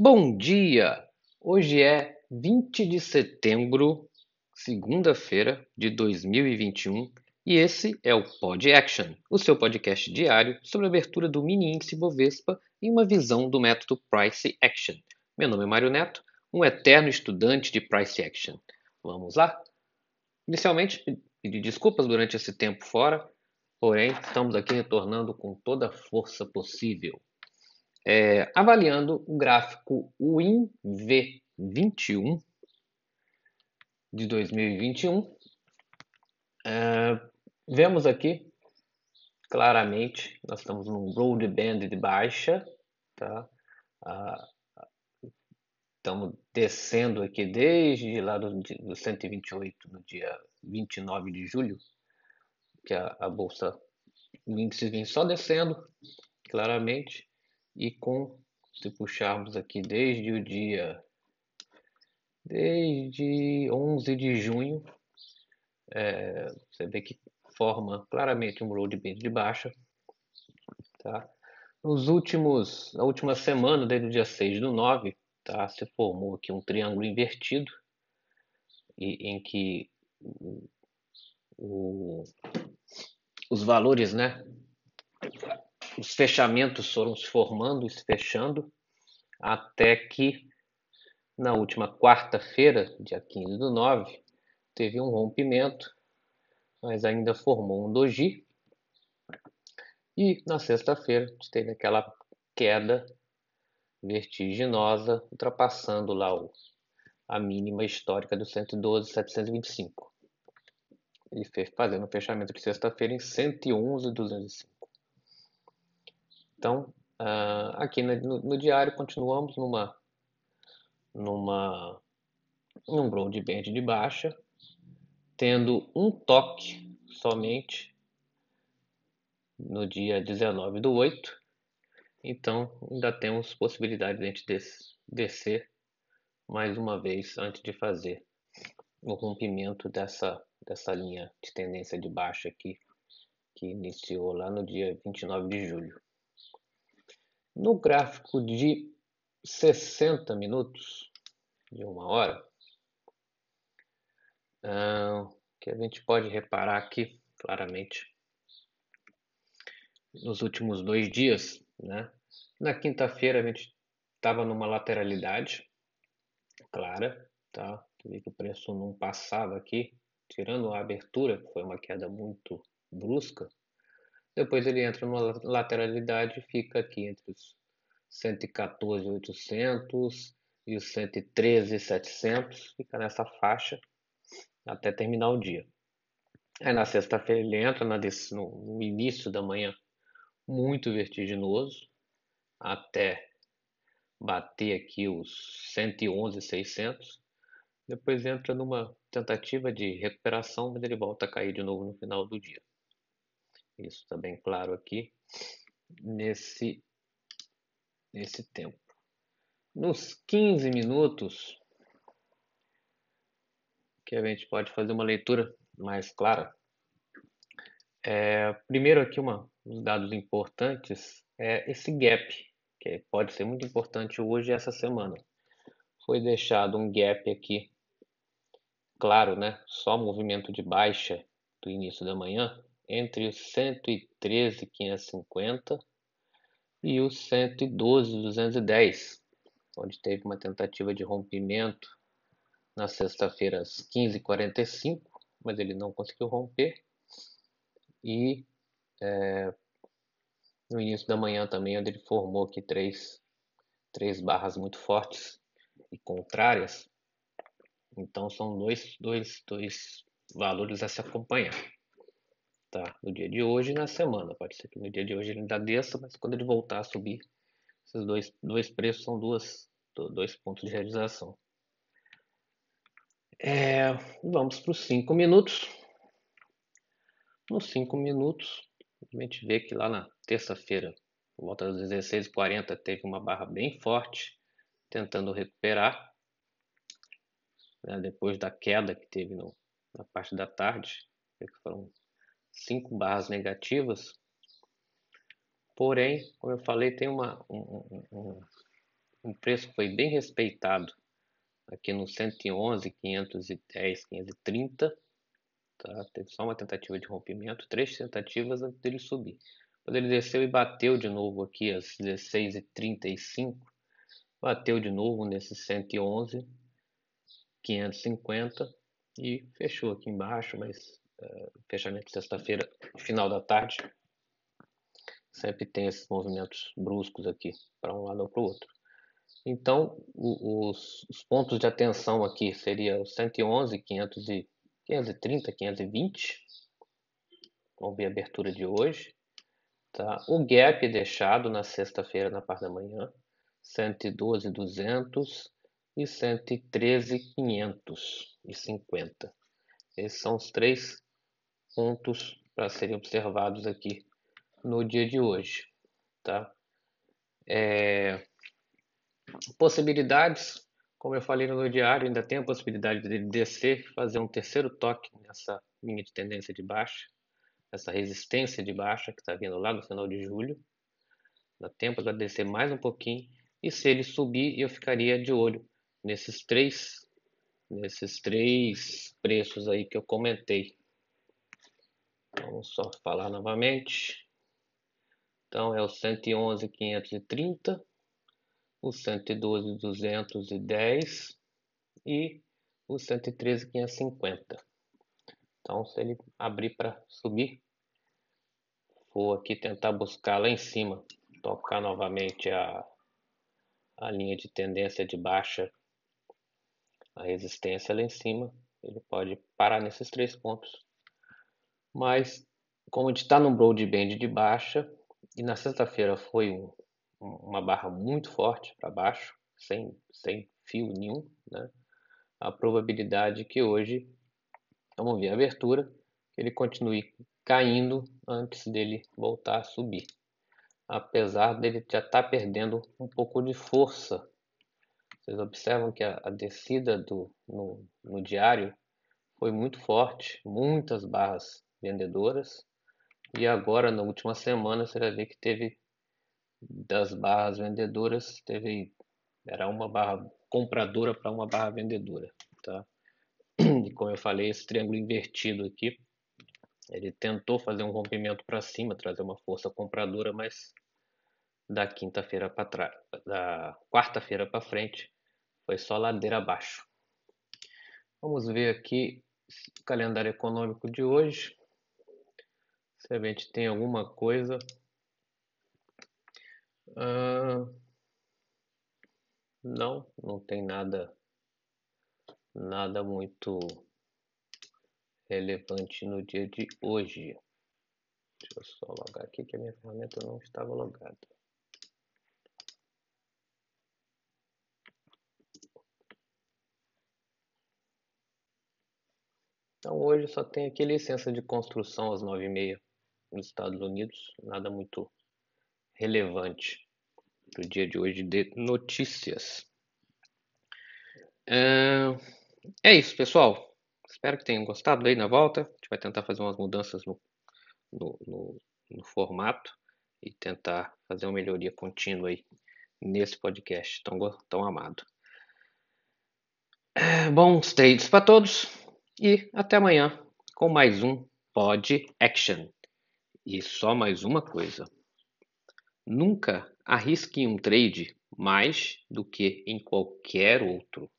Bom dia! Hoje é 20 de setembro, segunda-feira de 2021, e esse é o Pod Action, o seu podcast diário sobre a abertura do mini índice Bovespa em uma visão do método Price Action. Meu nome é Mário Neto, um eterno estudante de Price Action. Vamos lá? Inicialmente, pedi desculpas durante esse tempo fora, porém, estamos aqui retornando com toda a força possível. É, avaliando o gráfico WinV21 de 2021, é, vemos aqui claramente, nós estamos num road band de baixa, tá? Ah, estamos descendo aqui desde lá do, do 128 no dia 29 de julho, que a, a bolsa, o índice vem só descendo claramente, e com, se puxarmos aqui desde o dia, desde 11 de junho, é, você vê que forma claramente um roadband de baixa, tá? Nos últimos, na última semana, desde o dia 6 do 9, tá? Se formou aqui um triângulo invertido, e, em que o, o, os valores, né, os fechamentos foram se formando e se fechando, até que na última quarta-feira, dia 15 do 9, teve um rompimento, mas ainda formou um doji. E na sexta-feira teve aquela queda vertiginosa, ultrapassando lá o, a mínima histórica do 112,725. Ele fez fazendo o fechamento de sexta-feira em 111,205. Então, uh, aqui no, no, diário continuamos numa numa num broadband de baixa, tendo um toque somente no dia 19 do 8. Então, ainda temos possibilidade de a gente des descer mais uma vez antes de fazer o rompimento dessa, dessa linha de tendência de baixa aqui, que iniciou lá no dia 29 de julho. No gráfico de 60 minutos, de uma hora, uh, que a gente pode reparar aqui claramente nos últimos dois dias, né? Na quinta-feira a gente estava numa lateralidade clara, tá? Vi que o preço não passava aqui, tirando a abertura, que foi uma queda muito brusca, depois ele entra numa lateralidade e fica aqui entre os 114.800 e os 113.700. Fica nessa faixa até terminar o dia. Aí na sexta-feira ele entra no início da manhã muito vertiginoso até bater aqui os 111.600. Depois entra numa tentativa de recuperação, mas ele volta a cair de novo no final do dia. Isso está bem claro aqui nesse, nesse tempo. Nos 15 minutos, que a gente pode fazer uma leitura mais clara. É, primeiro aqui uma, uns dados importantes é esse gap, que pode ser muito importante hoje e essa semana. Foi deixado um gap aqui, claro, né? Só movimento de baixa do início da manhã, entre os 113,550 e os 112,210, onde teve uma tentativa de rompimento na sexta-feira às 15h45, mas ele não conseguiu romper. E é, no início da manhã também, onde ele formou aqui três, três barras muito fortes e contrárias. Então são dois, dois, dois valores a se acompanhar tá? no dia de hoje e na semana. Pode ser que no dia de hoje ele ainda desça, mas quando ele voltar a subir, esses dois, dois preços são duas, dois pontos de realização. É, vamos para os 5 minutos. Nos 5 minutos, a gente vê que lá na terça-feira, por volta das 16h40, teve uma barra bem forte, tentando recuperar. Né, depois da queda que teve no, na parte da tarde, que foram cinco barras negativas. Porém, como eu falei, tem uma, um, um, um preço foi bem respeitado aqui no 111, 510, 530. Tá? Teve só uma tentativa de rompimento, três tentativas antes dele subir. Quando ele desceu e bateu de novo aqui às 16h35, bateu de novo nesse 111, 550 e fechou aqui embaixo, mas fechamento sexta-feira, final da tarde, sempre tem esses movimentos bruscos aqui, para um lado ou para o outro. Então, o, os, os, pontos de atenção aqui seria o 111, 500 e, 530, 520. Vamos ver a abertura de hoje. Tá? O gap deixado na sexta-feira, na parte da manhã, 112, 200 e 113, 550. Esses são os três pontos para serem observados aqui no dia de hoje. Tá? É... Possibilidades, como eu falei no diário, ainda tem a possibilidade de descer, fazer um terceiro toque nessa linha de tendência de baixa, essa resistência de baixa que está vindo lá no final de julho. Dá tempo de descer mais um pouquinho. E se ele subir, eu ficaria de olho nesses três, nesses três preços aí que eu comentei. Vamos só falar novamente. Então é o 111.530, o 112.210 e o 113.550. Então, se ele abrir para subir, for aqui tentar buscar lá em cima, tocar novamente a, a linha de tendência de baixa, a resistência lá em cima, ele pode parar nesses três pontos. Mas, como a gente está no broadband de baixa, e na sexta-feira foi um, uma barra muito forte para baixo, sem, sem fio nenhum, né? a probabilidade que hoje, vamos ver a abertura, ele continue caindo antes dele voltar a subir. Apesar dele já estar tá perdendo um pouco de força. Vocês observam que a, a descida do, no, no diário foi muito forte, muitas barras vendedoras, e agora, na última semana, você vai ver que teve das barras vendedoras, teve era uma barra compradora para uma barra vendedora, tá? E como eu falei, esse triângulo invertido aqui, ele tentou fazer um rompimento para cima, trazer uma força compradora, mas da quinta-feira para trás, da quarta-feira para frente, foi só ladeira abaixo. Vamos ver aqui o calendário econômico de hoje. Se a gente tem alguma coisa. Não, não tem nada, nada muito relevante no dia de hoje. Deixa eu só logar aqui que a minha ferramenta não estava logada. Então hoje só tem aqui licença de construção às nove e meia nos Estados Unidos, nada muito relevante para o dia de hoje de notícias. É, isso, pessoal. Espero que tenham gostado aí na volta. A gente vai tentar fazer umas mudanças no, no, no, no formato e tentar fazer uma melhoria contínua aí nesse podcast tão, tão amado. É, bons trades para todos e até amanhã com mais um Pod Action. E só mais uma coisa: nunca arrisque um trade mais do que em qualquer outro.